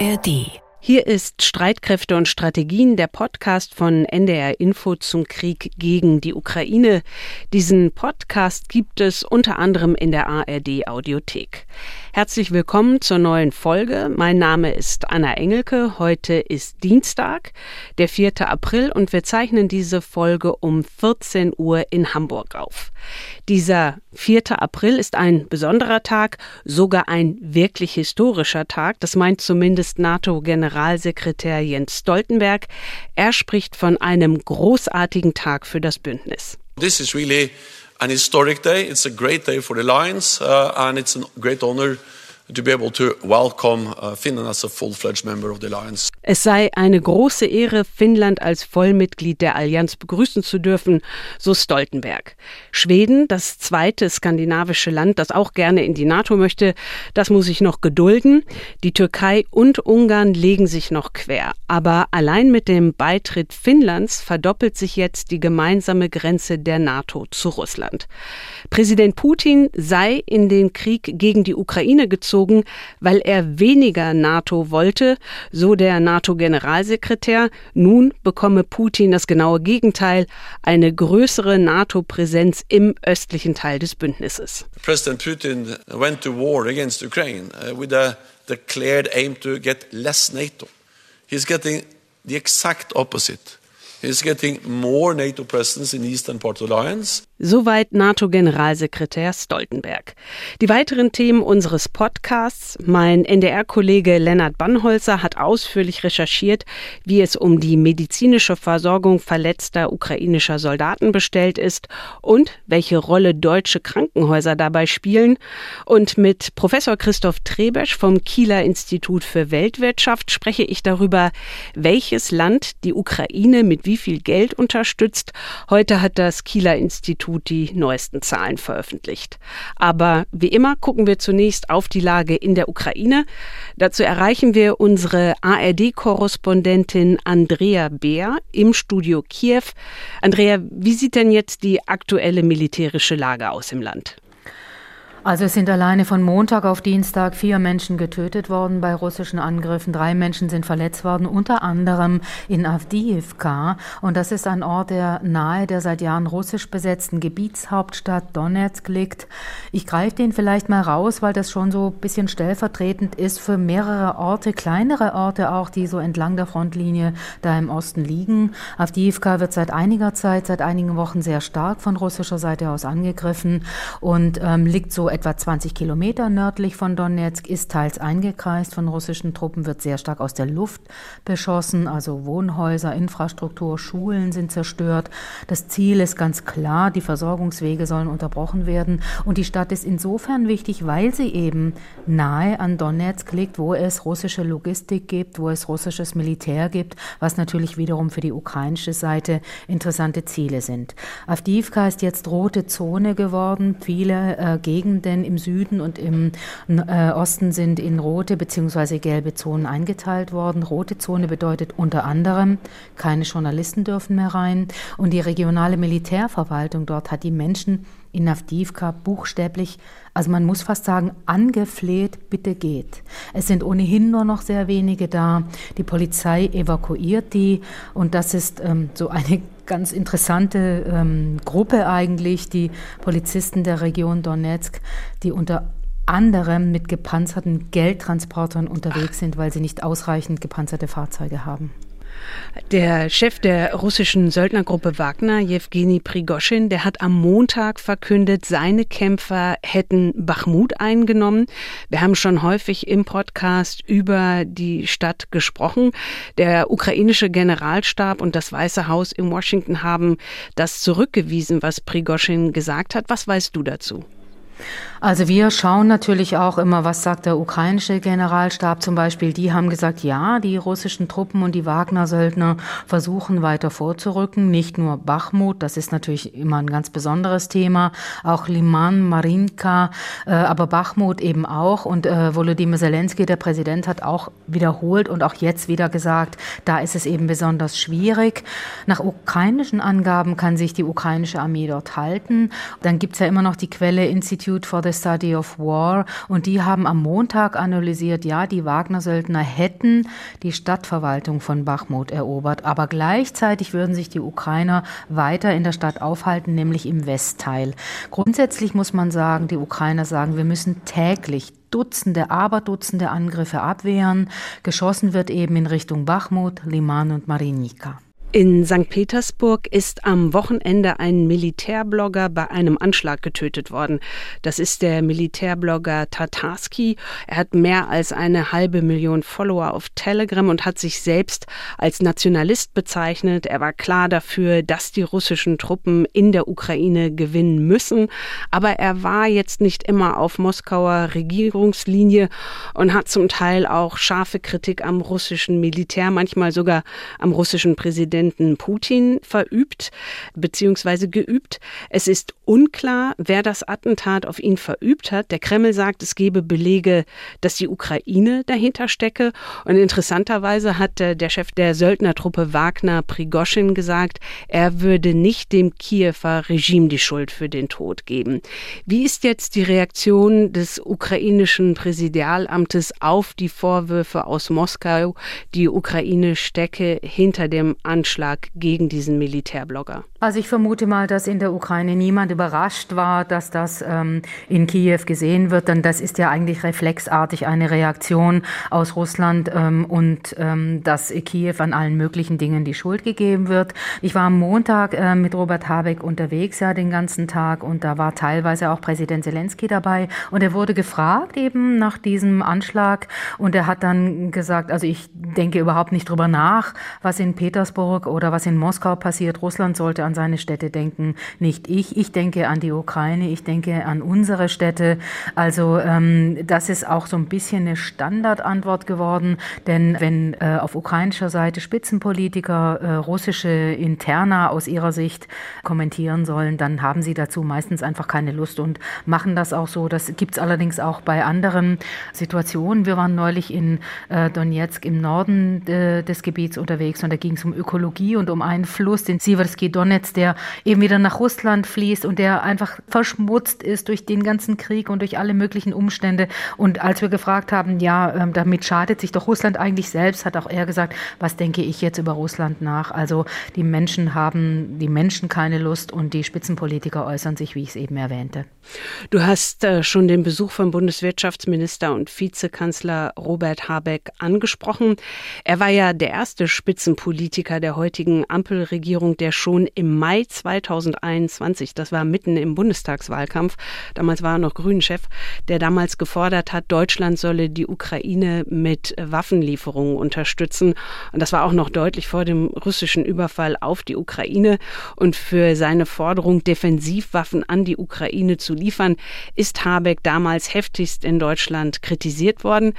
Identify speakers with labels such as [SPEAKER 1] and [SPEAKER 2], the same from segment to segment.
[SPEAKER 1] ARD. Hier ist Streitkräfte und Strategien, der Podcast von NDR Info zum Krieg gegen die Ukraine. Diesen Podcast gibt es unter anderem in der ARD Audiothek. Herzlich willkommen zur neuen Folge. Mein Name ist Anna Engelke. Heute ist Dienstag, der 4. April und wir zeichnen diese Folge um 14 Uhr in Hamburg auf. Dieser 4. April ist ein besonderer Tag, sogar ein wirklich historischer Tag. Das meint zumindest NATO-Generalsekretär Jens Stoltenberg. Er spricht von einem großartigen Tag für das Bündnis.
[SPEAKER 2] This is really an historic day. It's a great day for the Lions, uh, and it's a great honor to be able to welcome uh, Finland as a full-fledged member of the Alliance.
[SPEAKER 1] Es sei eine große Ehre, Finnland als Vollmitglied der Allianz begrüßen zu dürfen, so Stoltenberg. Schweden, das zweite skandinavische Land, das auch gerne in die NATO möchte, das muss sich noch gedulden. Die Türkei und Ungarn legen sich noch quer. Aber allein mit dem Beitritt Finnlands verdoppelt sich jetzt die gemeinsame Grenze der NATO zu Russland. Präsident Putin sei in den Krieg gegen die Ukraine gezogen zurückgezogen, weil er weniger NATO wollte, so der NATO-Generalsekretär. Nun bekomme Putin das genaue Gegenteil, eine größere NATO-Präsenz im östlichen Teil des Bündnisses.
[SPEAKER 2] President Putin went to war against Ukraine uh, with a declared aim to get less NATO. He's getting the exact opposite. He's getting more NATO presence in eastern part of the alliance.
[SPEAKER 1] Soweit NATO-Generalsekretär Stoltenberg. Die weiteren Themen unseres Podcasts. Mein NDR-Kollege Lennart Bannholzer hat ausführlich recherchiert, wie es um die medizinische Versorgung verletzter ukrainischer Soldaten bestellt ist und welche Rolle deutsche Krankenhäuser dabei spielen. Und mit Professor Christoph Trebesch vom Kieler Institut für Weltwirtschaft spreche ich darüber, welches Land die Ukraine mit wie viel Geld unterstützt. Heute hat das Kieler Institut Institut die neuesten Zahlen veröffentlicht. Aber wie immer gucken wir zunächst auf die Lage in der Ukraine. Dazu erreichen wir unsere ARD-Korrespondentin Andrea Beer im Studio Kiew. Andrea, wie sieht denn jetzt die aktuelle militärische Lage aus im Land?
[SPEAKER 3] Also es sind alleine von Montag auf Dienstag vier Menschen getötet worden bei russischen Angriffen. Drei Menschen sind verletzt worden, unter anderem in Avdiivka. Und das ist ein Ort, der nahe der seit Jahren russisch besetzten Gebietshauptstadt Donetsk liegt. Ich greife den vielleicht mal raus, weil das schon so ein bisschen stellvertretend ist für mehrere Orte, kleinere Orte auch, die so entlang der Frontlinie da im Osten liegen. Avdiivka wird seit einiger Zeit, seit einigen Wochen sehr stark von russischer Seite aus angegriffen und ähm, liegt so etwa 20 Kilometer nördlich von Donetsk, ist teils eingekreist von russischen Truppen, wird sehr stark aus der Luft beschossen, also Wohnhäuser, Infrastruktur, Schulen sind zerstört. Das Ziel ist ganz klar, die Versorgungswege sollen unterbrochen werden und die Stadt ist insofern wichtig, weil sie eben nahe an Donetsk liegt, wo es russische Logistik gibt, wo es russisches Militär gibt, was natürlich wiederum für die ukrainische Seite interessante Ziele sind. Avdiivka ist jetzt rote Zone geworden. Viele äh, Gegenden denn im Süden und im äh, Osten sind in rote bzw. gelbe Zonen eingeteilt worden. Rote Zone bedeutet unter anderem, keine Journalisten dürfen mehr rein. Und die regionale Militärverwaltung dort hat die Menschen in Navdivka buchstäblich, also man muss fast sagen, angefleht, bitte geht. Es sind ohnehin nur noch sehr wenige da. Die Polizei evakuiert die und das ist ähm, so eine ganz interessante ähm, Gruppe eigentlich, die Polizisten der Region Donetsk, die unter anderem mit gepanzerten Geldtransportern unterwegs sind, weil sie nicht ausreichend gepanzerte Fahrzeuge haben.
[SPEAKER 1] Der Chef der russischen Söldnergruppe Wagner, Jewgeni Prigoschin, der hat am Montag verkündet, seine Kämpfer hätten Bachmut eingenommen. Wir haben schon häufig im Podcast über die Stadt gesprochen. Der ukrainische Generalstab und das Weiße Haus in Washington haben das zurückgewiesen, was Prigoschin gesagt hat. Was weißt du dazu?
[SPEAKER 3] Also wir schauen natürlich auch immer, was sagt der ukrainische Generalstab zum Beispiel. Die haben gesagt, ja, die russischen Truppen und die Wagner-Söldner versuchen weiter vorzurücken. Nicht nur Bachmut, das ist natürlich immer ein ganz besonderes Thema, auch Liman, Marinka, äh, aber Bachmut eben auch. Und äh, Volodymyr Zelensky, der Präsident, hat auch wiederholt und auch jetzt wieder gesagt, da ist es eben besonders schwierig. Nach ukrainischen Angaben kann sich die ukrainische Armee dort halten. Dann gibt's ja immer noch die Quelle Institut Institute for the Study of War und die haben am Montag analysiert, ja, die Wagner-Söldner hätten die Stadtverwaltung von Bachmut erobert, aber gleichzeitig würden sich die Ukrainer weiter in der Stadt aufhalten, nämlich im Westteil. Grundsätzlich muss man sagen, die Ukrainer sagen, wir müssen täglich Dutzende, Aberdutzende Angriffe abwehren. Geschossen wird eben in Richtung Bachmut, Liman und Marinika.
[SPEAKER 1] In St. Petersburg ist am Wochenende ein Militärblogger bei einem Anschlag getötet worden. Das ist der Militärblogger Tatarski. Er hat mehr als eine halbe Million Follower auf Telegram und hat sich selbst als Nationalist bezeichnet. Er war klar dafür, dass die russischen Truppen in der Ukraine gewinnen müssen. Aber er war jetzt nicht immer auf Moskauer Regierungslinie und hat zum Teil auch scharfe Kritik am russischen Militär, manchmal sogar am russischen Präsidenten Präsidenten Putin verübt bzw. geübt. Es ist unklar, wer das Attentat auf ihn verübt hat. Der Kreml sagt, es gebe Belege, dass die Ukraine dahinter stecke. Und interessanterweise hat der Chef der Söldnertruppe Wagner Prigoschin gesagt, er würde nicht dem Kiewer Regime die Schuld für den Tod geben. Wie ist jetzt die Reaktion des ukrainischen Präsidialamtes auf die Vorwürfe aus Moskau, die Ukraine stecke hinter dem Anschlag Anschlag gegen diesen Militärblogger?
[SPEAKER 3] Also ich vermute mal, dass in der Ukraine niemand überrascht war, dass das ähm, in Kiew gesehen wird, denn das ist ja eigentlich reflexartig eine Reaktion aus Russland ähm, und ähm, dass Kiew an allen möglichen Dingen die Schuld gegeben wird. Ich war am Montag äh, mit Robert Habeck unterwegs, ja, den ganzen Tag und da war teilweise auch Präsident Zelensky dabei und er wurde gefragt eben nach diesem Anschlag und er hat dann gesagt, also ich denke überhaupt nicht drüber nach, was in Petersburg oder was in Moskau passiert. Russland sollte an seine Städte denken, nicht ich. Ich denke an die Ukraine, ich denke an unsere Städte. Also ähm, das ist auch so ein bisschen eine Standardantwort geworden, denn wenn äh, auf ukrainischer Seite Spitzenpolitiker äh, russische Interna aus ihrer Sicht kommentieren sollen, dann haben sie dazu meistens einfach keine Lust und machen das auch so. Das gibt es allerdings auch bei anderen Situationen. Wir waren neulich in äh, Donetsk im Norden äh, des Gebiets unterwegs und da ging es um Ökologie Ökologie und um einen Fluss, den Siversky Donetsk, der eben wieder nach Russland fließt und der einfach verschmutzt ist durch den ganzen Krieg und durch alle möglichen Umstände. Und als wir gefragt haben, ja, ähm, damit schadet sich doch Russland eigentlich selbst, hat auch er gesagt, was denke ich jetzt über Russland nach? Also die Menschen haben, die Menschen keine Lust und die Spitzenpolitiker äußern sich, wie ich es eben erwähnte.
[SPEAKER 1] Du hast äh, schon den Besuch von Bundeswirtschaftsminister und Vizekanzler Robert Habeck angesprochen. Er war ja der erste Spitzenpolitiker der heutigen Ampelregierung, der schon im Mai 2021, das war mitten im Bundestagswahlkampf, damals war er noch Grünchef, der damals gefordert hat, Deutschland solle die Ukraine mit Waffenlieferungen unterstützen. Und das war auch noch deutlich vor dem russischen Überfall auf die Ukraine. Und für seine Forderung, Defensivwaffen an die Ukraine zu liefern, ist Habeck damals heftigst in Deutschland kritisiert worden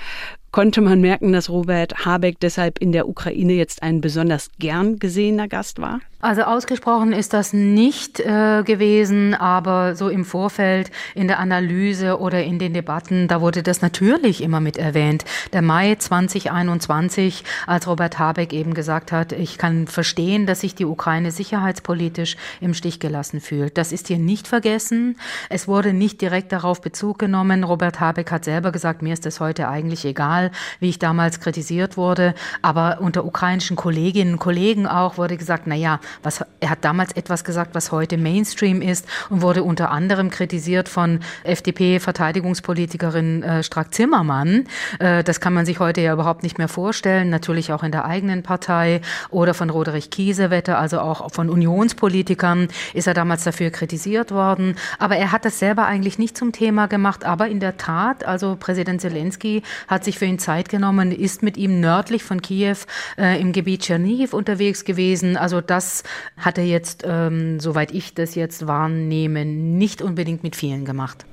[SPEAKER 1] konnte man merken, dass Robert Habeck deshalb in der Ukraine jetzt ein besonders gern gesehener Gast war?
[SPEAKER 3] Also ausgesprochen ist das nicht äh, gewesen, aber so im Vorfeld in der Analyse oder in den Debatten, da wurde das natürlich immer mit erwähnt. Der Mai 2021, als Robert Habeck eben gesagt hat, ich kann verstehen, dass sich die Ukraine sicherheitspolitisch im Stich gelassen fühlt. Das ist hier nicht vergessen. Es wurde nicht direkt darauf Bezug genommen. Robert Habeck hat selber gesagt, mir ist es heute eigentlich egal, wie ich damals kritisiert wurde. Aber unter ukrainischen Kolleginnen und Kollegen auch wurde gesagt, na ja, was, er hat damals etwas gesagt, was heute Mainstream ist und wurde unter anderem kritisiert von FDP-Verteidigungspolitikerin äh, Strack-Zimmermann. Äh, das kann man sich heute ja überhaupt nicht mehr vorstellen, natürlich auch in der eigenen Partei oder von Roderich Kiesewetter, also auch von Unionspolitikern ist er damals dafür kritisiert worden. Aber er hat das selber eigentlich nicht zum Thema gemacht. Aber in der Tat, also Präsident Zelensky hat sich für ihn Zeit genommen, ist mit ihm nördlich von Kiew äh, im Gebiet Tschernihiv unterwegs gewesen. Also das hat er jetzt, ähm, soweit ich das jetzt wahrnehme, nicht unbedingt mit vielen gemacht.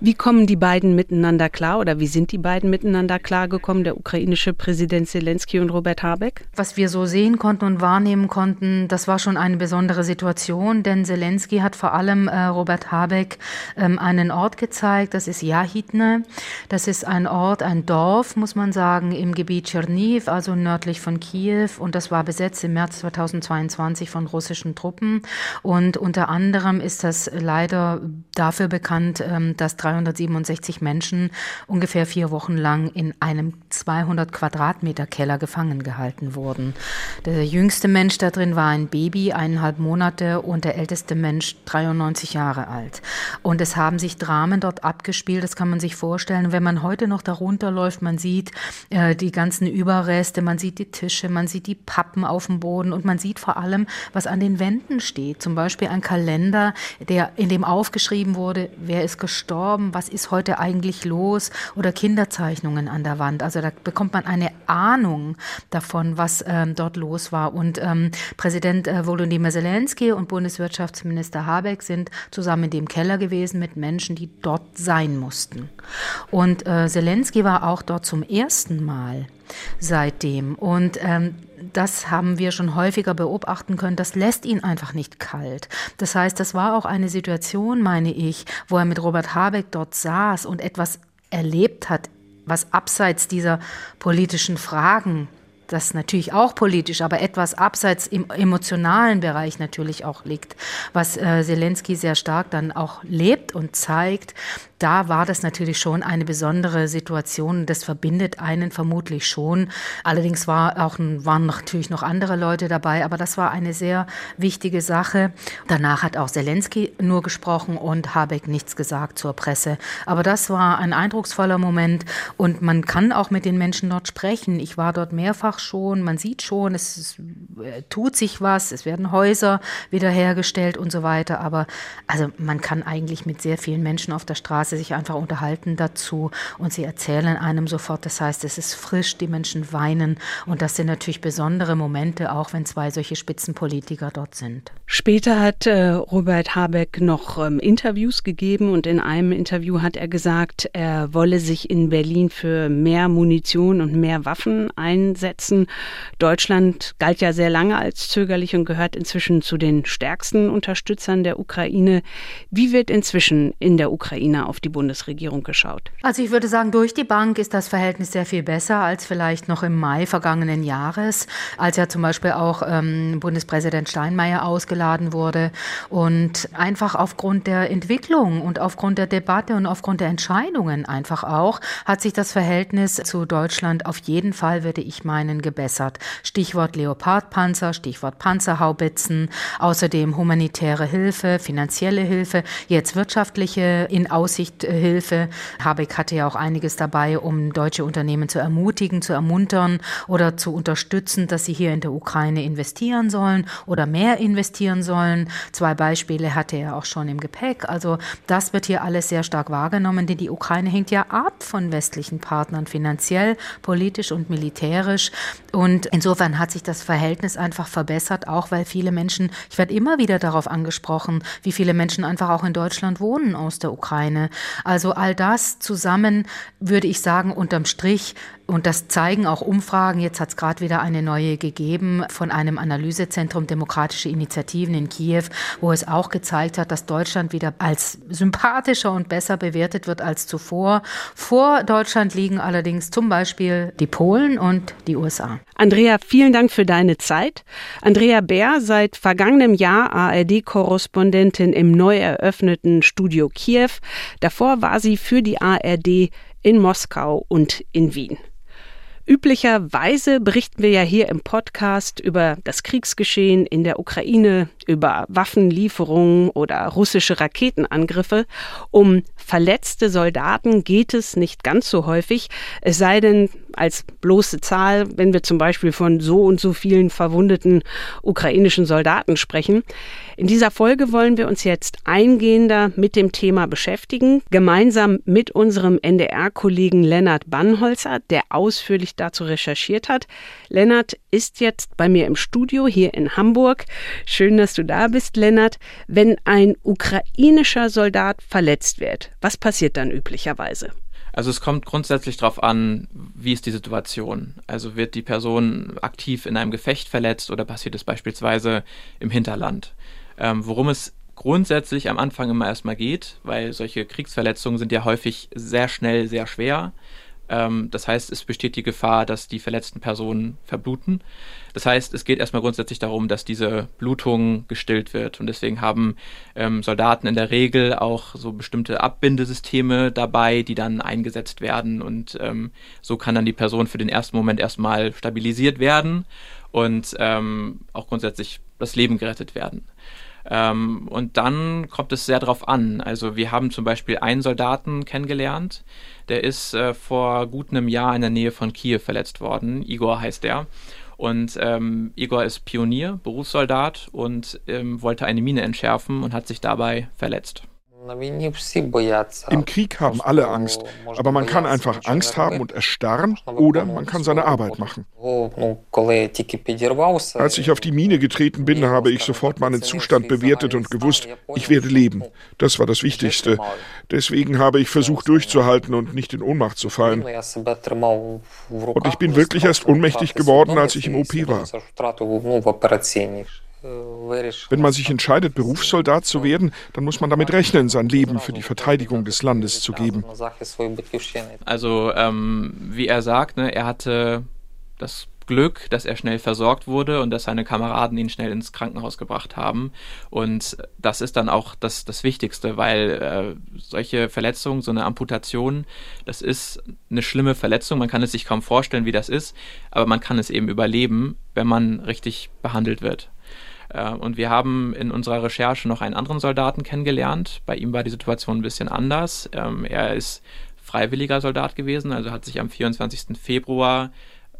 [SPEAKER 1] Wie kommen die beiden miteinander klar oder wie sind die beiden miteinander klargekommen, der ukrainische Präsident Zelensky und Robert Habeck?
[SPEAKER 3] Was wir so sehen konnten und wahrnehmen konnten, das war schon eine besondere Situation, denn Zelensky hat vor allem äh, Robert Habeck ähm, einen Ort gezeigt, das ist Jahitne. Das ist ein Ort, ein Dorf, muss man sagen, im Gebiet Tscherniv, also nördlich von Kiew. Und das war besetzt im März 2022 von russischen Truppen. Und unter anderem ist das leider dafür bekannt, ähm, dass 367 Menschen ungefähr vier Wochen lang in einem 200 Quadratmeter Keller gefangen gehalten wurden. Der jüngste Mensch da drin war ein Baby, eineinhalb Monate, und der älteste Mensch 93 Jahre alt. Und es haben sich Dramen dort abgespielt, das kann man sich vorstellen. wenn man heute noch darunter läuft, man sieht äh, die ganzen Überreste, man sieht die Tische, man sieht die Pappen auf dem Boden und man sieht vor allem, was an den Wänden steht. Zum Beispiel ein Kalender, der, in dem aufgeschrieben wurde, wer ist gestorben, was ist heute eigentlich los oder Kinderzeichnungen an der Wand. Also da bekommt man eine Ahnung davon, was ähm, dort los war. Und ähm, Präsident äh, Volodymyr Zelensky und Bundeswirtschaftsminister Habeck sind zusammen in dem Keller gewesen mit Menschen, die dort sein mussten. Und äh, Zelensky war auch dort zum ersten Mal seitdem. Und ähm, das haben wir schon häufiger beobachten können. Das lässt ihn einfach nicht kalt. Das heißt, das war auch eine Situation, meine ich, wo er mit Robert Habeck dort saß und etwas erlebt hat, was abseits dieser politischen Fragen das natürlich auch politisch, aber etwas abseits im emotionalen Bereich natürlich auch liegt, was äh, Zelensky sehr stark dann auch lebt und zeigt, da war das natürlich schon eine besondere Situation. Das verbindet einen vermutlich schon. Allerdings war auch, waren natürlich noch andere Leute dabei, aber das war eine sehr wichtige Sache. Danach hat auch Zelensky nur gesprochen und Habeck nichts gesagt zur Presse. Aber das war ein eindrucksvoller Moment und man kann auch mit den Menschen dort sprechen. Ich war dort mehrfach schon. Man sieht schon, es, äh, tut sich was. Es werden Häuser wiederhergestellt und so weiter. Aber also man kann eigentlich mit sehr vielen Menschen auf der Straße sie sich einfach unterhalten dazu und sie erzählen einem sofort. Das heißt, es ist frisch, die Menschen weinen und das sind natürlich besondere Momente, auch wenn zwei solche Spitzenpolitiker dort sind.
[SPEAKER 1] Später hat äh, Robert Habeck noch ähm, Interviews gegeben und in einem Interview hat er gesagt, er wolle sich in Berlin für mehr Munition und mehr Waffen einsetzen. Deutschland galt ja sehr lange als zögerlich und gehört inzwischen zu den stärksten Unterstützern der Ukraine. Wie wird inzwischen in der Ukraine auf die Bundesregierung geschaut?
[SPEAKER 3] Also ich würde sagen, durch die Bank ist das Verhältnis sehr viel besser als vielleicht noch im Mai vergangenen Jahres, als ja zum Beispiel auch ähm, Bundespräsident Steinmeier ausgeladen wurde. Und einfach aufgrund der Entwicklung und aufgrund der Debatte und aufgrund der Entscheidungen einfach auch, hat sich das Verhältnis zu Deutschland auf jeden Fall, würde ich meinen, gebessert. Stichwort Leopardpanzer, Stichwort Panzerhaubitzen, außerdem humanitäre Hilfe, finanzielle Hilfe, jetzt wirtschaftliche in Aussicht Hilfe. Habeck hatte ja auch einiges dabei, um deutsche Unternehmen zu ermutigen, zu ermuntern oder zu unterstützen, dass sie hier in der Ukraine investieren sollen oder mehr investieren sollen. Zwei Beispiele hatte er auch schon im Gepäck. Also das wird hier alles sehr stark wahrgenommen, denn die Ukraine hängt ja ab von westlichen Partnern finanziell, politisch und militärisch. Und insofern hat sich das Verhältnis einfach verbessert, auch weil viele Menschen, ich werde immer wieder darauf angesprochen, wie viele Menschen einfach auch in Deutschland wohnen aus der Ukraine. Also all das zusammen würde ich sagen, unterm Strich und das zeigen auch Umfragen. Jetzt hat es gerade wieder eine neue gegeben von einem Analysezentrum Demokratische Initiativen in Kiew, wo es auch gezeigt hat, dass Deutschland wieder als sympathischer und besser bewertet wird als zuvor. Vor Deutschland liegen allerdings zum Beispiel die Polen und die USA.
[SPEAKER 1] Andrea, vielen Dank für deine Zeit. Andrea Bär, seit vergangenem Jahr ARD-Korrespondentin im neu eröffneten Studio Kiew. Davor war sie für die ARD in Moskau und in Wien. Üblicherweise berichten wir ja hier im Podcast über das Kriegsgeschehen in der Ukraine, über Waffenlieferungen oder russische Raketenangriffe. Um verletzte Soldaten geht es nicht ganz so häufig, es sei denn als bloße Zahl, wenn wir zum Beispiel von so und so vielen verwundeten ukrainischen Soldaten sprechen. In dieser Folge wollen wir uns jetzt eingehender mit dem Thema beschäftigen, gemeinsam mit unserem NDR-Kollegen Lennart Bannholzer, der ausführlich dazu recherchiert hat. Lennart ist jetzt bei mir im Studio hier in Hamburg. Schön, dass du da bist, Lennart. Wenn ein ukrainischer Soldat verletzt wird, was passiert dann üblicherweise?
[SPEAKER 4] Also es kommt grundsätzlich darauf an, wie ist die Situation. Also wird die Person aktiv in einem Gefecht verletzt oder passiert es beispielsweise im Hinterland. Ähm, worum es grundsätzlich am Anfang immer erstmal geht, weil solche Kriegsverletzungen sind ja häufig sehr schnell, sehr schwer. Ähm, das heißt, es besteht die Gefahr, dass die verletzten Personen verbluten. Das heißt, es geht erstmal grundsätzlich darum, dass diese Blutung gestillt wird. Und deswegen haben ähm, Soldaten in der Regel auch so bestimmte Abbindesysteme dabei, die dann eingesetzt werden. Und ähm, so kann dann die Person für den ersten Moment erstmal stabilisiert werden und ähm, auch grundsätzlich das Leben gerettet werden. Ähm, und dann kommt es sehr darauf an. Also wir haben zum Beispiel einen Soldaten kennengelernt, der ist äh, vor gut einem Jahr in der Nähe von Kiew verletzt worden. Igor heißt der. Und ähm, Igor ist Pionier, Berufssoldat und ähm, wollte eine Mine entschärfen und hat sich dabei verletzt.
[SPEAKER 5] Im Krieg haben alle Angst, aber man kann einfach Angst haben und erstarren oder man kann seine Arbeit machen. Als ich auf die Mine getreten bin, habe ich sofort meinen Zustand bewertet und gewusst, ich werde leben. Das war das Wichtigste. Deswegen habe ich versucht durchzuhalten und nicht in Ohnmacht zu fallen. Und ich bin wirklich erst ohnmächtig geworden, als ich im OP war. Wenn man sich entscheidet, Berufssoldat zu werden, dann muss man damit rechnen, sein Leben für die Verteidigung des Landes zu geben.
[SPEAKER 4] Also, ähm, wie er sagt, ne, er hatte das Glück, dass er schnell versorgt wurde und dass seine Kameraden ihn schnell ins Krankenhaus gebracht haben. Und das ist dann auch das, das Wichtigste, weil äh, solche Verletzungen, so eine Amputation, das ist eine schlimme Verletzung. Man kann es sich kaum vorstellen, wie das ist, aber man kann es eben überleben, wenn man richtig behandelt wird. Äh, und wir haben in unserer Recherche noch einen anderen Soldaten kennengelernt. Bei ihm war die Situation ein bisschen anders. Ähm, er ist freiwilliger Soldat gewesen, also hat sich am 24. Februar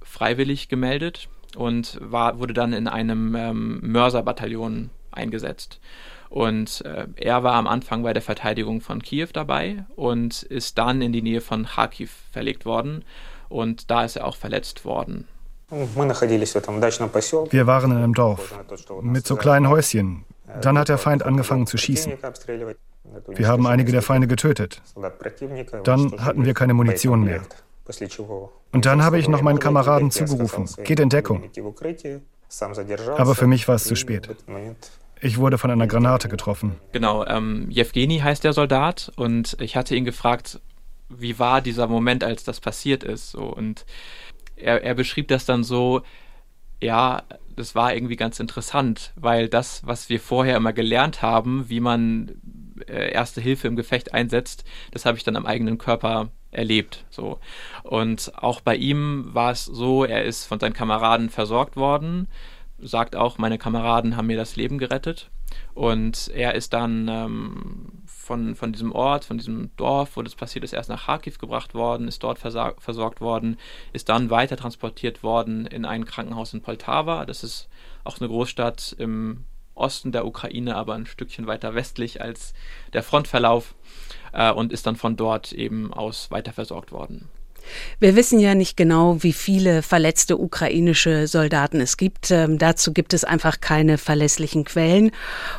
[SPEAKER 4] freiwillig gemeldet und war, wurde dann in einem ähm, Mörserbataillon eingesetzt. Und äh, er war am Anfang bei der Verteidigung von Kiew dabei und ist dann in die Nähe von Kharkiv verlegt worden. Und da ist er auch verletzt worden.
[SPEAKER 6] Wir waren in einem Dorf mit so kleinen Häuschen. Dann hat der Feind angefangen zu schießen. Wir haben einige der Feinde getötet. Dann hatten wir keine Munition mehr. Und dann habe ich noch meinen Kameraden zugerufen, geht in Deckung. Aber für mich war es zu spät. Ich wurde von einer Granate getroffen.
[SPEAKER 4] Genau, ähm, Jewgeni heißt der Soldat und ich hatte ihn gefragt, wie war dieser Moment, als das passiert ist. So, und er, er beschrieb das dann so, ja, das war irgendwie ganz interessant, weil das, was wir vorher immer gelernt haben, wie man äh, erste Hilfe im Gefecht einsetzt, das habe ich dann am eigenen Körper erlebt. So. Und auch bei ihm war es so, er ist von seinen Kameraden versorgt worden, sagt auch, meine Kameraden haben mir das Leben gerettet. Und er ist dann ähm, von, von diesem Ort, von diesem Dorf, wo das passiert ist, erst nach Kharkiv gebracht worden, ist dort versorgt worden, ist dann weiter transportiert worden in ein Krankenhaus in Poltava. Das ist auch eine Großstadt im Osten der Ukraine, aber ein Stückchen weiter westlich als der Frontverlauf äh, und ist dann von dort eben aus weiter versorgt worden.
[SPEAKER 1] Wir wissen ja nicht genau, wie viele verletzte ukrainische Soldaten es gibt. Ähm, dazu gibt es einfach keine verlässlichen Quellen.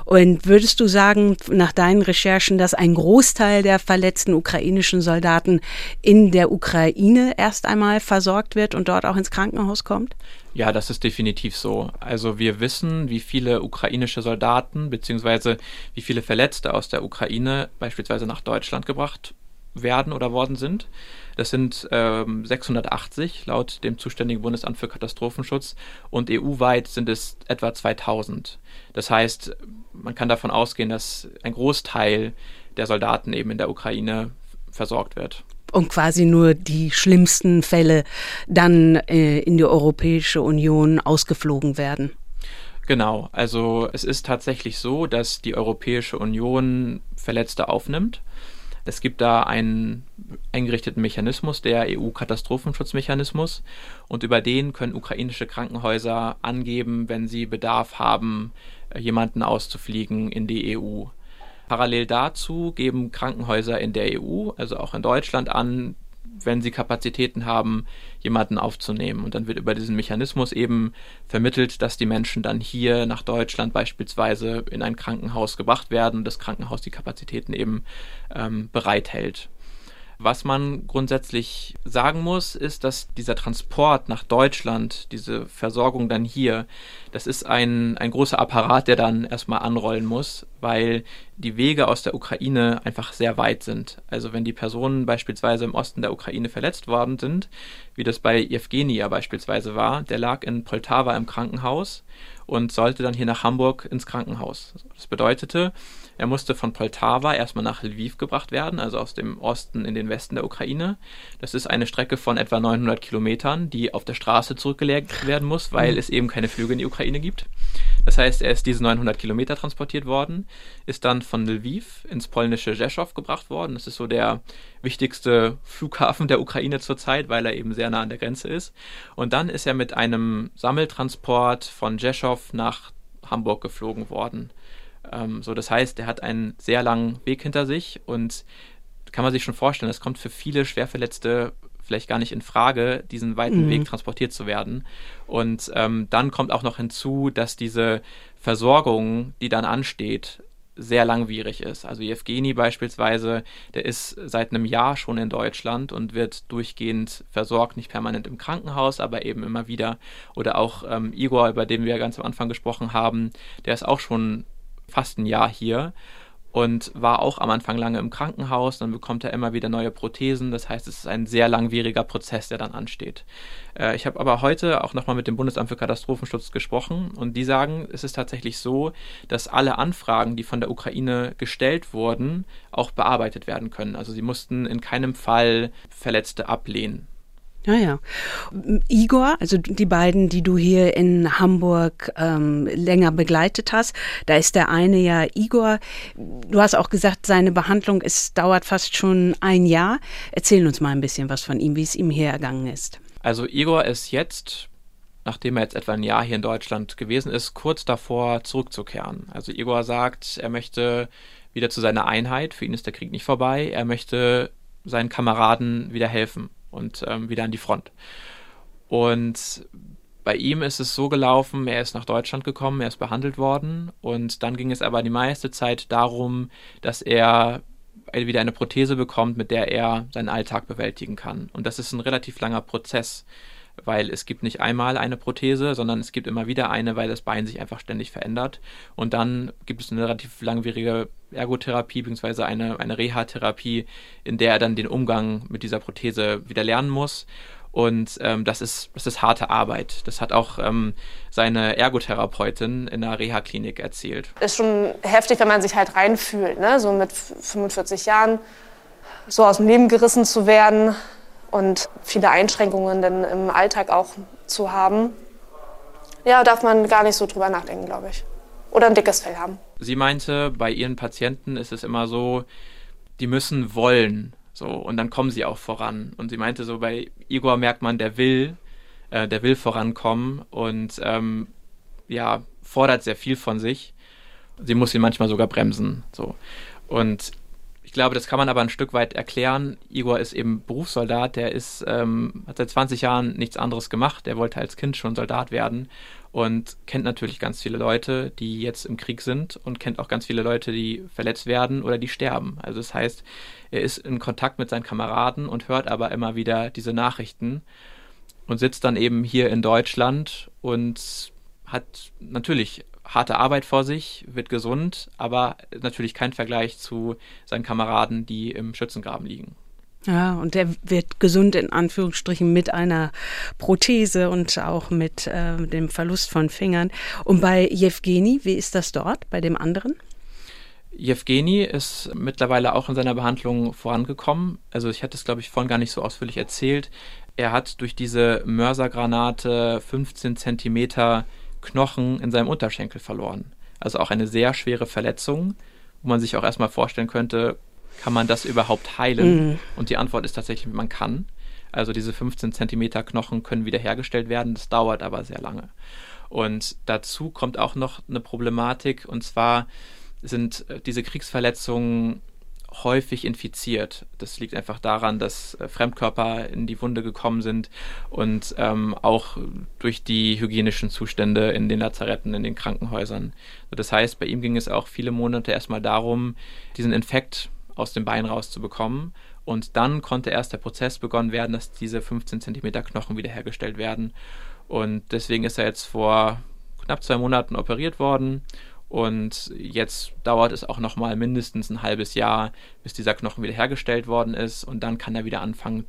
[SPEAKER 1] Und würdest du sagen, nach deinen Recherchen, dass ein Großteil der verletzten ukrainischen Soldaten in der Ukraine erst einmal versorgt wird und dort auch ins Krankenhaus kommt?
[SPEAKER 4] Ja, das ist definitiv so. Also wir wissen, wie viele ukrainische Soldaten bzw. wie viele Verletzte aus der Ukraine beispielsweise nach Deutschland gebracht werden oder worden sind. Das sind ähm, 680 laut dem zuständigen Bundesamt für Katastrophenschutz und EU-weit sind es etwa 2000. Das heißt, man kann davon ausgehen, dass ein Großteil der Soldaten eben in der Ukraine versorgt wird
[SPEAKER 1] und quasi nur die schlimmsten Fälle dann äh, in die Europäische Union ausgeflogen werden.
[SPEAKER 4] Genau, also es ist tatsächlich so, dass die Europäische Union Verletzte aufnimmt es gibt da einen eingerichteten Mechanismus, der EU-Katastrophenschutzmechanismus, und über den können ukrainische Krankenhäuser angeben, wenn sie Bedarf haben, jemanden auszufliegen in die EU. Parallel dazu geben Krankenhäuser in der EU, also auch in Deutschland, an, wenn sie Kapazitäten haben, jemanden aufzunehmen. Und dann wird über diesen Mechanismus eben vermittelt, dass die Menschen dann hier nach Deutschland beispielsweise in ein Krankenhaus gebracht werden und das Krankenhaus die Kapazitäten eben ähm, bereithält. Was man grundsätzlich sagen muss, ist, dass dieser Transport nach Deutschland, diese Versorgung dann hier, das ist ein, ein großer Apparat, der dann erstmal anrollen muss, weil die Wege aus der Ukraine einfach sehr weit sind. Also wenn die Personen beispielsweise im Osten der Ukraine verletzt worden sind, wie das bei Evgeny ja beispielsweise war, der lag in Poltava im Krankenhaus und sollte dann hier nach Hamburg ins Krankenhaus. Das bedeutete, er musste von Poltava erstmal nach Lviv gebracht werden, also aus dem Osten in den Westen der Ukraine. Das ist eine Strecke von etwa 900 Kilometern, die auf der Straße zurückgelegt werden muss, weil es eben keine Flüge in die Ukraine gibt. Das heißt, er ist diese 900 Kilometer transportiert worden, ist dann von Lviv ins polnische Rzeszow gebracht worden. Das ist so der wichtigste Flughafen der Ukraine zurzeit, weil er eben sehr nah an der Grenze ist. Und dann ist er mit einem Sammeltransport von Rzeszow nach Hamburg geflogen worden. Ähm, so, das heißt, er hat einen sehr langen Weg hinter sich und kann man sich schon vorstellen, es kommt für viele Schwerverletzte vielleicht gar nicht in Frage, diesen weiten mhm. Weg transportiert zu werden. Und ähm, dann kommt auch noch hinzu, dass diese Versorgung, die dann ansteht, sehr langwierig ist. Also Evgeni beispielsweise, der ist seit einem Jahr schon in Deutschland und wird durchgehend versorgt, nicht permanent im Krankenhaus, aber eben immer wieder. Oder auch ähm, Igor, über den wir ganz am Anfang gesprochen haben, der ist auch schon fast ein Jahr hier und war auch am Anfang lange im Krankenhaus. Dann bekommt er immer wieder neue Prothesen. Das heißt, es ist ein sehr langwieriger Prozess, der dann ansteht. Äh, ich habe aber heute auch nochmal mit dem Bundesamt für Katastrophenschutz gesprochen und die sagen, es ist tatsächlich so, dass alle Anfragen, die von der Ukraine gestellt wurden, auch bearbeitet werden können. Also sie mussten in keinem Fall Verletzte ablehnen.
[SPEAKER 1] Ja, ja. Igor, also die beiden, die du hier in Hamburg ähm, länger begleitet hast, da ist der eine ja Igor. Du hast auch gesagt, seine Behandlung ist, dauert fast schon ein Jahr. Erzähl uns mal ein bisschen was von ihm, wie es ihm hergegangen ist.
[SPEAKER 4] Also Igor ist jetzt, nachdem er jetzt etwa ein Jahr hier in Deutschland gewesen ist, kurz davor zurückzukehren. Also Igor sagt, er möchte wieder zu seiner Einheit. Für ihn ist der Krieg nicht vorbei. Er möchte seinen Kameraden wieder helfen und ähm, wieder an die Front. Und bei ihm ist es so gelaufen, er ist nach Deutschland gekommen, er ist behandelt worden und dann ging es aber die meiste Zeit darum, dass er wieder eine Prothese bekommt, mit der er seinen Alltag bewältigen kann. Und das ist ein relativ langer Prozess, weil es gibt nicht einmal eine Prothese, sondern es gibt immer wieder eine, weil das Bein sich einfach ständig verändert. Und dann gibt es eine relativ langwierige Ergotherapie bzw. eine, eine Reha-Therapie, in der er dann den Umgang mit dieser Prothese wieder lernen muss. Und ähm, das, ist, das ist harte Arbeit. Das hat auch ähm, seine Ergotherapeutin in der Reha-Klinik erzählt.
[SPEAKER 7] Ist schon heftig, wenn man sich halt reinfühlt, ne? so mit 45 Jahren so aus dem Leben gerissen zu werden und viele Einschränkungen dann im Alltag auch zu haben. Ja, darf man gar nicht so drüber nachdenken, glaube ich. Oder ein dickes Fell haben.
[SPEAKER 4] Sie meinte, bei ihren Patienten ist es immer so, die müssen wollen. So, und dann kommen sie auch voran. Und sie meinte so, bei Igor merkt man, der will, äh, der will vorankommen und ähm, ja, fordert sehr viel von sich. Sie muss ihn manchmal sogar bremsen. So. Und ich glaube, das kann man aber ein Stück weit erklären. Igor ist eben Berufssoldat, der ist, ähm, hat seit 20 Jahren nichts anderes gemacht. Der wollte als Kind schon Soldat werden und kennt natürlich ganz viele Leute, die jetzt im Krieg sind und kennt auch ganz viele Leute, die verletzt werden oder die sterben. Also das heißt, er ist in Kontakt mit seinen Kameraden und hört aber immer wieder diese Nachrichten und sitzt dann eben hier in Deutschland und hat natürlich harte Arbeit vor sich, wird gesund, aber natürlich kein Vergleich zu seinen Kameraden, die im Schützengraben liegen.
[SPEAKER 1] Ja, und der wird gesund in Anführungsstrichen mit einer Prothese und auch mit äh, dem Verlust von Fingern. Und bei Jewgeni, wie ist das dort, bei dem anderen?
[SPEAKER 4] Jewgeni ist mittlerweile auch in seiner Behandlung vorangekommen. Also ich hatte es, glaube ich, vorhin gar nicht so ausführlich erzählt. Er hat durch diese Mörsergranate 15 Zentimeter Knochen in seinem Unterschenkel verloren. Also auch eine sehr schwere Verletzung, wo man sich auch erstmal vorstellen könnte, kann man das überhaupt heilen? Mhm. Und die Antwort ist tatsächlich, man kann. Also diese 15 Zentimeter Knochen können wiederhergestellt werden, das dauert aber sehr lange. Und dazu kommt auch noch eine Problematik, und zwar sind äh, diese Kriegsverletzungen häufig infiziert. Das liegt einfach daran, dass äh, Fremdkörper in die Wunde gekommen sind und ähm, auch durch die hygienischen Zustände in den Lazaretten, in den Krankenhäusern. Das heißt, bei ihm ging es auch viele Monate erstmal darum, diesen Infekt aus dem Bein rauszubekommen. Und dann konnte erst der Prozess begonnen werden, dass diese 15 Zentimeter Knochen wiederhergestellt werden. Und deswegen ist er jetzt vor knapp zwei Monaten operiert worden. Und jetzt dauert es auch noch mal mindestens ein halbes Jahr, bis dieser Knochen wiederhergestellt worden ist. Und dann kann er wieder anfangen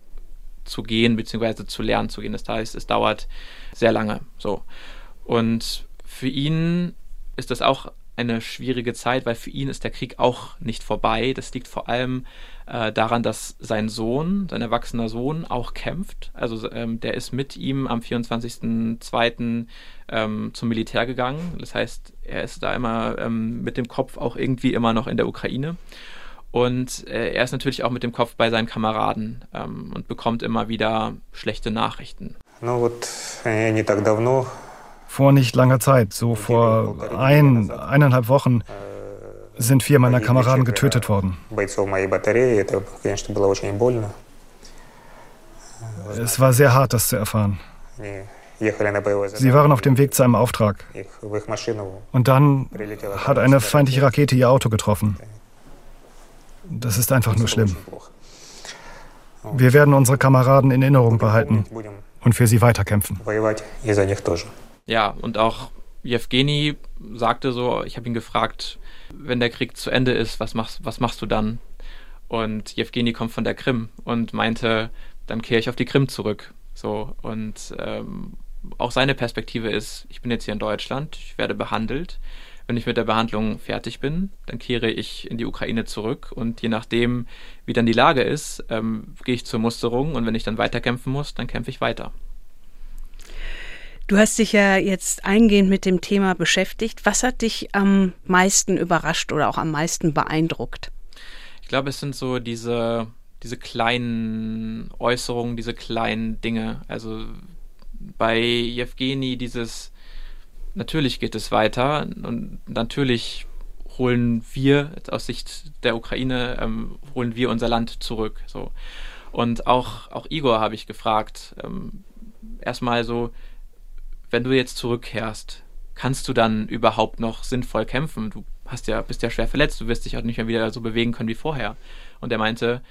[SPEAKER 4] zu gehen, beziehungsweise zu lernen zu gehen. Das heißt, es dauert sehr lange. So. Und für ihn ist das auch eine schwierige Zeit, weil für ihn ist der Krieg auch nicht vorbei. Das liegt vor allem äh, daran, dass sein Sohn, sein erwachsener Sohn, auch kämpft. Also ähm, der ist mit ihm am 24.02. Ähm, zum Militär gegangen. Das heißt, er ist da immer ähm, mit dem Kopf auch irgendwie immer noch in der Ukraine. Und äh, er ist natürlich auch mit dem Kopf bei seinen Kameraden ähm, und bekommt immer wieder schlechte Nachrichten. No, вот,
[SPEAKER 6] не так давно vor nicht langer Zeit, so vor ein, eineinhalb Wochen, sind vier meiner Kameraden getötet worden. Es war sehr hart, das zu erfahren. Sie waren auf dem Weg zu einem Auftrag. Und dann hat eine feindliche Rakete ihr Auto getroffen. Das ist einfach nur schlimm. Wir werden unsere Kameraden in Erinnerung behalten und für sie weiterkämpfen.
[SPEAKER 4] Ja, und auch Jewgeni sagte so, ich habe ihn gefragt, wenn der Krieg zu Ende ist, was machst, was machst du dann? Und Jewgeni kommt von der Krim und meinte, dann kehre ich auf die Krim zurück. So, und ähm, auch seine Perspektive ist, ich bin jetzt hier in Deutschland, ich werde behandelt. Wenn ich mit der Behandlung fertig bin, dann kehre ich in die Ukraine zurück und je nachdem, wie dann die Lage ist, ähm, gehe ich zur Musterung und wenn ich dann weiterkämpfen muss, dann kämpfe ich weiter.
[SPEAKER 1] Du hast dich ja jetzt eingehend mit dem Thema beschäftigt. Was hat dich am meisten überrascht oder auch am meisten beeindruckt?
[SPEAKER 4] Ich glaube, es sind so diese, diese kleinen Äußerungen, diese kleinen Dinge. Also bei Jewgeni dieses, natürlich geht es weiter und natürlich holen wir aus Sicht der Ukraine, ähm, holen wir unser Land zurück. So. Und auch, auch Igor habe ich gefragt, ähm, erstmal so, wenn du jetzt zurückkehrst, kannst du dann überhaupt noch sinnvoll kämpfen? Du hast ja, bist ja schwer verletzt, du wirst dich auch nicht mehr wieder so bewegen können wie vorher. Und er meinte,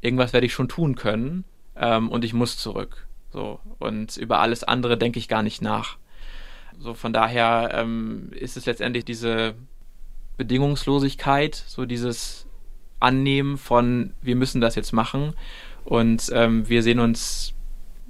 [SPEAKER 4] irgendwas werde ich schon tun können ähm, und ich muss zurück. So. Und über alles andere denke ich gar nicht nach. So, von daher ähm, ist es letztendlich diese Bedingungslosigkeit, so dieses Annehmen von, wir müssen das jetzt machen und ähm, wir sehen uns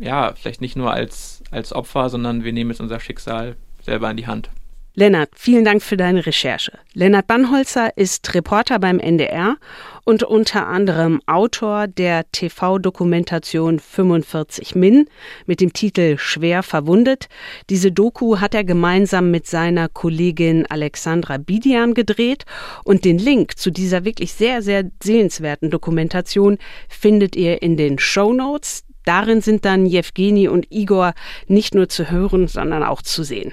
[SPEAKER 4] ja, vielleicht nicht nur als, als Opfer, sondern wir nehmen jetzt unser Schicksal selber in die Hand.
[SPEAKER 1] Lennart, vielen Dank für deine Recherche. Lennart Bannholzer ist Reporter beim NDR und unter anderem Autor der TV-Dokumentation 45 Min mit dem Titel Schwer verwundet. Diese Doku hat er gemeinsam mit seiner Kollegin Alexandra Bidian gedreht und den Link zu dieser wirklich sehr, sehr sehenswerten Dokumentation findet ihr in den Show Notes. Darin sind dann Jewgeni und Igor nicht nur zu hören, sondern auch zu sehen.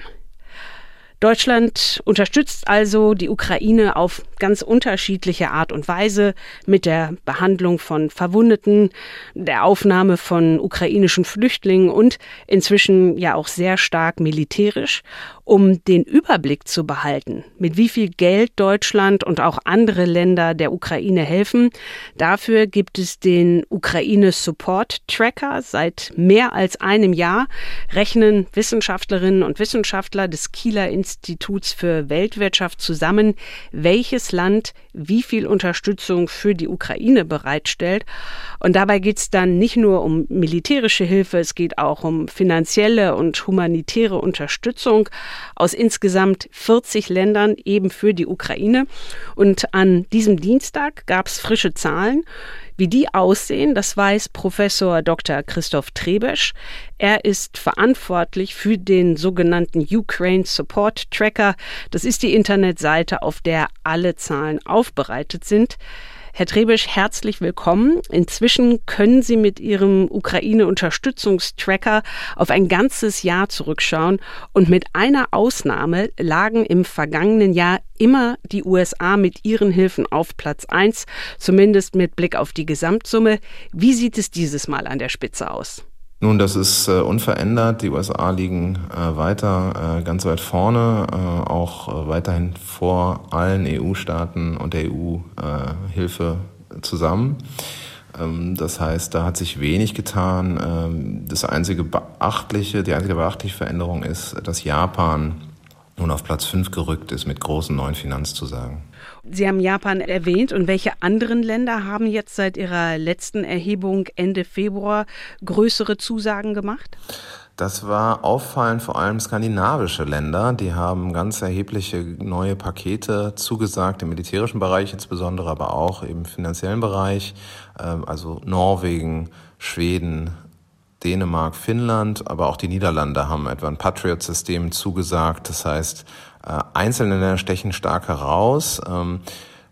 [SPEAKER 1] Deutschland unterstützt also die Ukraine auf ganz unterschiedliche Art und Weise mit der Behandlung von Verwundeten, der Aufnahme von ukrainischen Flüchtlingen und inzwischen ja auch sehr stark militärisch, um den Überblick zu behalten, mit wie viel Geld Deutschland und auch andere Länder der Ukraine helfen. Dafür gibt es den Ukraine Support Tracker. Seit mehr als einem Jahr rechnen Wissenschaftlerinnen und Wissenschaftler des Kieler Instituts für Weltwirtschaft zusammen, welches Land wie viel Unterstützung für die Ukraine bereitstellt. Und dabei geht es dann nicht nur um militärische Hilfe, es geht auch um finanzielle und humanitäre Unterstützung aus insgesamt 40 Ländern eben für die Ukraine. Und an diesem Dienstag gab es frische Zahlen. Wie die aussehen, das weiß Professor Dr. Christoph Trebesch. Er ist verantwortlich für den sogenannten Ukraine Support Tracker. Das ist die Internetseite, auf der alle Zahlen aufbereitet sind. Herr Trebisch, herzlich willkommen. Inzwischen können Sie mit Ihrem Ukraine-Unterstützungstracker auf ein ganzes Jahr zurückschauen. Und mit einer Ausnahme lagen im vergangenen Jahr immer die USA mit ihren Hilfen auf Platz 1, zumindest mit Blick auf die Gesamtsumme. Wie sieht es dieses Mal an der Spitze aus?
[SPEAKER 8] Nun, das ist äh, unverändert. Die USA liegen äh, weiter äh, ganz weit vorne, äh, auch äh, weiterhin vor allen EU-Staaten und der EU-Hilfe äh, zusammen. Ähm, das heißt, da hat sich wenig getan. Ähm, das einzige beachtliche, die einzige beachtliche Veränderung ist, dass Japan nun auf Platz 5 gerückt ist mit großen neuen Finanzzusagen.
[SPEAKER 1] Sie haben Japan erwähnt und welche anderen Länder haben jetzt seit ihrer letzten Erhebung Ende Februar größere Zusagen gemacht?
[SPEAKER 8] Das war auffallend vor allem skandinavische Länder. Die haben ganz erhebliche neue Pakete zugesagt, im militärischen Bereich insbesondere, aber auch im finanziellen Bereich. Ähm, also Norwegen, Schweden, Dänemark, Finnland, aber auch die Niederlande haben etwa ein Patriot-System zugesagt. Das heißt, äh, einzelne Länder stechen stark heraus. Ähm,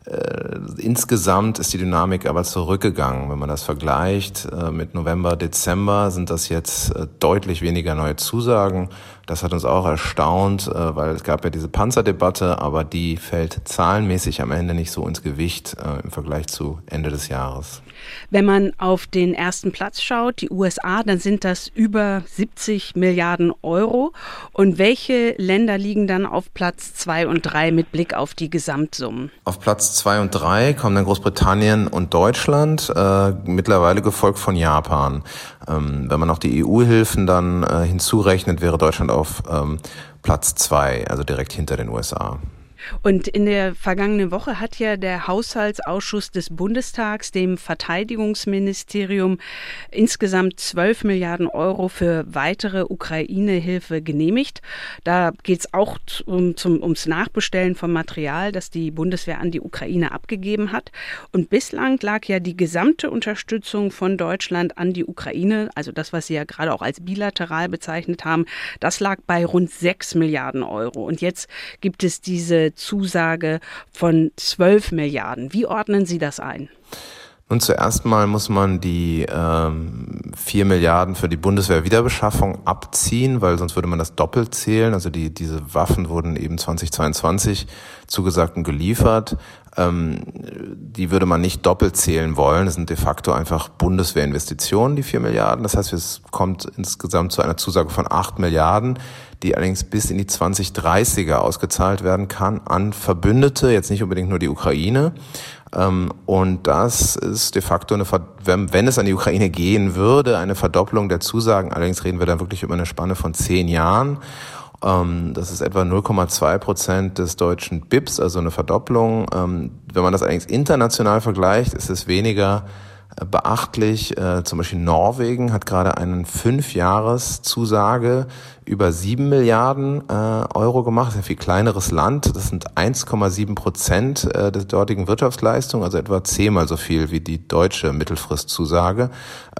[SPEAKER 8] äh, insgesamt ist die Dynamik aber zurückgegangen. Wenn man das vergleicht äh, mit November, Dezember, sind das jetzt deutlich weniger neue Zusagen. Das hat uns auch erstaunt, weil es gab ja diese Panzerdebatte, aber die fällt zahlenmäßig am Ende nicht so ins Gewicht im Vergleich zu Ende des Jahres.
[SPEAKER 1] Wenn man auf den ersten Platz schaut, die USA, dann sind das über 70 Milliarden Euro. Und welche Länder liegen dann auf Platz zwei und drei mit Blick auf die Gesamtsummen?
[SPEAKER 8] Auf Platz zwei und drei kommen dann Großbritannien und Deutschland, äh, mittlerweile gefolgt von Japan. Ähm, wenn man auch die EU-Hilfen dann äh, hinzurechnet, wäre Deutschland auf ähm, Platz zwei, also direkt hinter den USA.
[SPEAKER 1] Und in der vergangenen Woche hat ja der Haushaltsausschuss des Bundestags dem Verteidigungsministerium insgesamt 12 Milliarden Euro für weitere Ukraine-Hilfe genehmigt. Da geht es auch um, zum, ums Nachbestellen von Material, das die Bundeswehr an die Ukraine abgegeben hat. Und bislang lag ja die gesamte Unterstützung von Deutschland an die Ukraine, also das, was Sie ja gerade auch als bilateral bezeichnet haben, das lag bei rund 6 Milliarden Euro. Und jetzt gibt es diese Zusage von 12 Milliarden. Wie ordnen Sie das ein?
[SPEAKER 8] Nun, zuerst mal muss man die ähm, 4 Milliarden für die Bundeswehr-Wiederbeschaffung abziehen, weil sonst würde man das doppelt zählen. Also die, diese Waffen wurden eben 2022 zugesagt und geliefert. Ähm, die würde man nicht doppelt zählen wollen. Das sind de facto einfach Bundeswehrinvestitionen, die 4 Milliarden. Das heißt, es kommt insgesamt zu einer Zusage von 8 Milliarden die allerdings bis in die 2030er ausgezahlt werden kann an Verbündete, jetzt nicht unbedingt nur die Ukraine. Ähm, und das ist de facto eine, wenn es an die Ukraine gehen würde, eine Verdopplung der Zusagen. Allerdings reden wir dann wirklich über eine Spanne von zehn Jahren. Ähm, das ist etwa 0,2 Prozent des deutschen BIPs, also eine Verdopplung. Ähm, wenn man das allerdings international vergleicht, ist es weniger beachtlich. Äh, zum Beispiel Norwegen hat gerade einen Fünfjahreszusage über sieben Milliarden äh, Euro gemacht. Ein viel kleineres Land. Das sind 1,7 Prozent äh, der dortigen Wirtschaftsleistung, also etwa zehnmal so viel wie die deutsche Mittelfristzusage.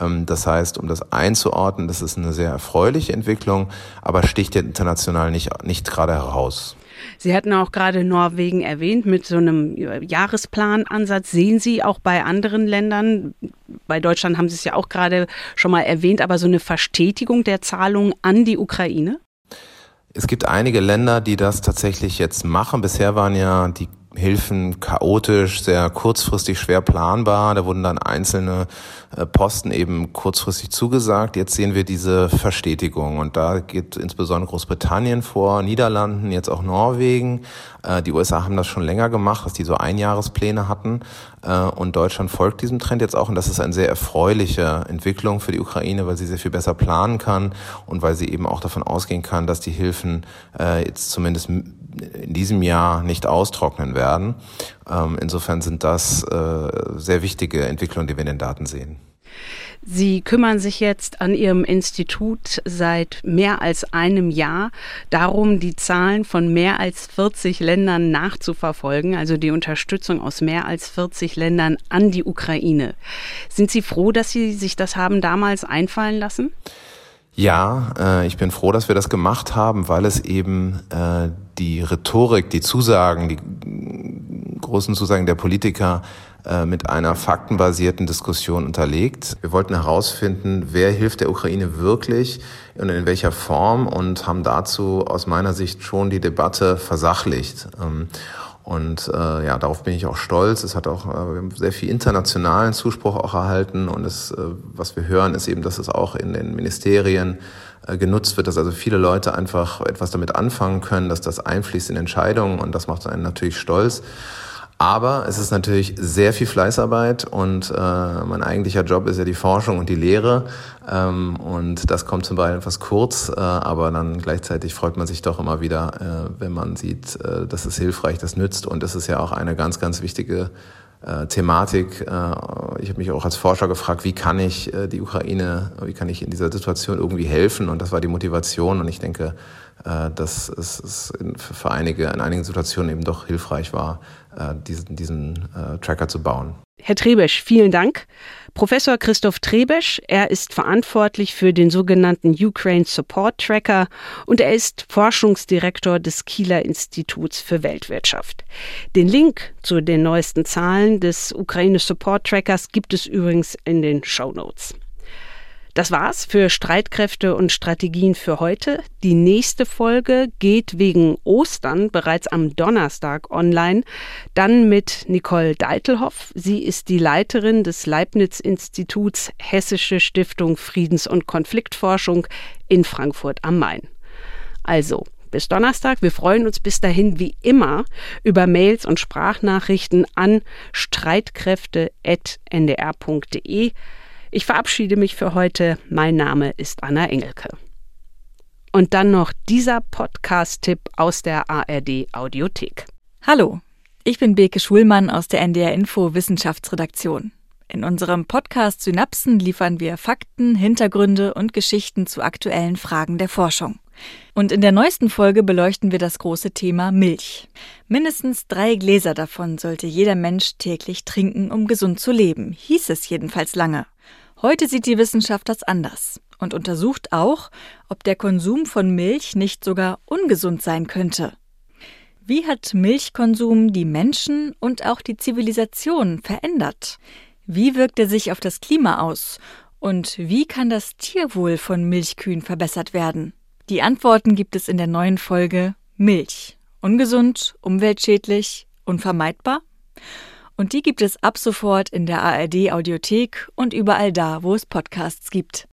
[SPEAKER 8] Ähm, das heißt, um das einzuordnen, das ist eine sehr erfreuliche Entwicklung, aber sticht ja international nicht, nicht gerade heraus.
[SPEAKER 1] Sie hatten auch gerade Norwegen erwähnt mit so einem Jahresplanansatz. Sehen Sie auch bei anderen Ländern, bei Deutschland haben Sie es ja auch gerade schon mal erwähnt, aber so eine Verstetigung der Zahlungen an die Ukraine?
[SPEAKER 8] Es gibt einige Länder, die das tatsächlich jetzt machen. Bisher waren ja die Hilfen chaotisch, sehr kurzfristig schwer planbar. Da wurden dann einzelne äh, Posten eben kurzfristig zugesagt. Jetzt sehen wir diese Verstetigung und da geht insbesondere Großbritannien vor, Niederlanden, jetzt auch Norwegen. Äh, die USA haben das schon länger gemacht, dass die so Einjahrespläne hatten äh, und Deutschland folgt diesem Trend jetzt auch und das ist eine sehr erfreuliche Entwicklung für die Ukraine, weil sie sehr viel besser planen kann und weil sie eben auch davon ausgehen kann, dass die Hilfen jetzt zumindest in diesem Jahr nicht austrocknen werden. Ähm, insofern sind das äh, sehr wichtige Entwicklungen, die wir in den Daten sehen.
[SPEAKER 1] Sie kümmern sich jetzt an Ihrem Institut seit mehr als einem Jahr darum, die Zahlen von mehr als 40 Ländern nachzuverfolgen, also die Unterstützung aus mehr als 40 Ländern an die Ukraine. Sind Sie froh, dass Sie sich das haben damals einfallen lassen?
[SPEAKER 8] Ja, äh, ich bin froh, dass wir das gemacht haben, weil es eben äh, die Rhetorik, die Zusagen, die großen Zusagen der Politiker äh, mit einer faktenbasierten Diskussion unterlegt. Wir wollten herausfinden, wer hilft der Ukraine wirklich und in welcher Form und haben dazu aus meiner Sicht schon die Debatte versachlicht. Ähm, und äh, ja, darauf bin ich auch stolz. Es hat auch äh, sehr viel internationalen Zuspruch auch erhalten. Und es, äh, was wir hören, ist eben, dass es auch in den Ministerien äh, genutzt wird, dass also viele Leute einfach etwas damit anfangen können, dass das einfließt in Entscheidungen und das macht einen natürlich stolz. Aber es ist natürlich sehr viel Fleißarbeit und äh, mein eigentlicher Job ist ja die Forschung und die Lehre. Ähm, und das kommt zum Beispiel etwas kurz, äh, aber dann gleichzeitig freut man sich doch immer wieder, äh, wenn man sieht, äh, dass es hilfreich, das nützt. Und es ist ja auch eine ganz, ganz wichtige äh, Thematik. Äh, ich habe mich auch als Forscher gefragt, wie kann ich äh, die Ukraine, wie kann ich in dieser Situation irgendwie helfen? Und das war die Motivation. Und ich denke, dass es, es für einige in einigen Situationen eben doch hilfreich war, äh, diesen, diesen äh, Tracker zu bauen.
[SPEAKER 1] Herr Trebesch, vielen Dank. Professor Christoph Trebesch, er ist verantwortlich für den sogenannten Ukraine Support Tracker und er ist Forschungsdirektor des Kieler Instituts für Weltwirtschaft. Den Link zu den neuesten Zahlen des Ukraine Support Trackers gibt es übrigens in den Show Notes. Das war's für Streitkräfte und Strategien für heute. Die nächste Folge geht wegen Ostern bereits am Donnerstag online. Dann mit Nicole Deitelhoff. Sie ist die Leiterin des Leibniz-Instituts Hessische Stiftung Friedens- und Konfliktforschung in Frankfurt am Main. Also, bis Donnerstag. Wir freuen uns bis dahin wie immer über Mails und Sprachnachrichten an streitkräfte.ndr.de. Ich verabschiede mich für heute. Mein Name ist Anna Engelke. Und dann noch dieser Podcast-Tipp aus der ARD Audiothek.
[SPEAKER 9] Hallo, ich bin Beke Schulmann aus der NDR Info Wissenschaftsredaktion. In unserem Podcast Synapsen liefern wir Fakten, Hintergründe und Geschichten zu aktuellen Fragen der Forschung. Und in der neuesten Folge beleuchten wir das große Thema Milch. Mindestens drei Gläser davon sollte jeder Mensch täglich trinken, um gesund zu leben, hieß es jedenfalls lange. Heute sieht die Wissenschaft das anders und untersucht auch, ob der Konsum von Milch nicht sogar ungesund sein könnte. Wie hat Milchkonsum die Menschen und auch die Zivilisation verändert? Wie wirkt er sich auf das Klima aus? Und wie kann das Tierwohl von Milchkühen verbessert werden? Die Antworten gibt es in der neuen Folge Milch. Ungesund, umweltschädlich, unvermeidbar? Und die gibt es ab sofort in der ARD Audiothek und überall da, wo es Podcasts gibt.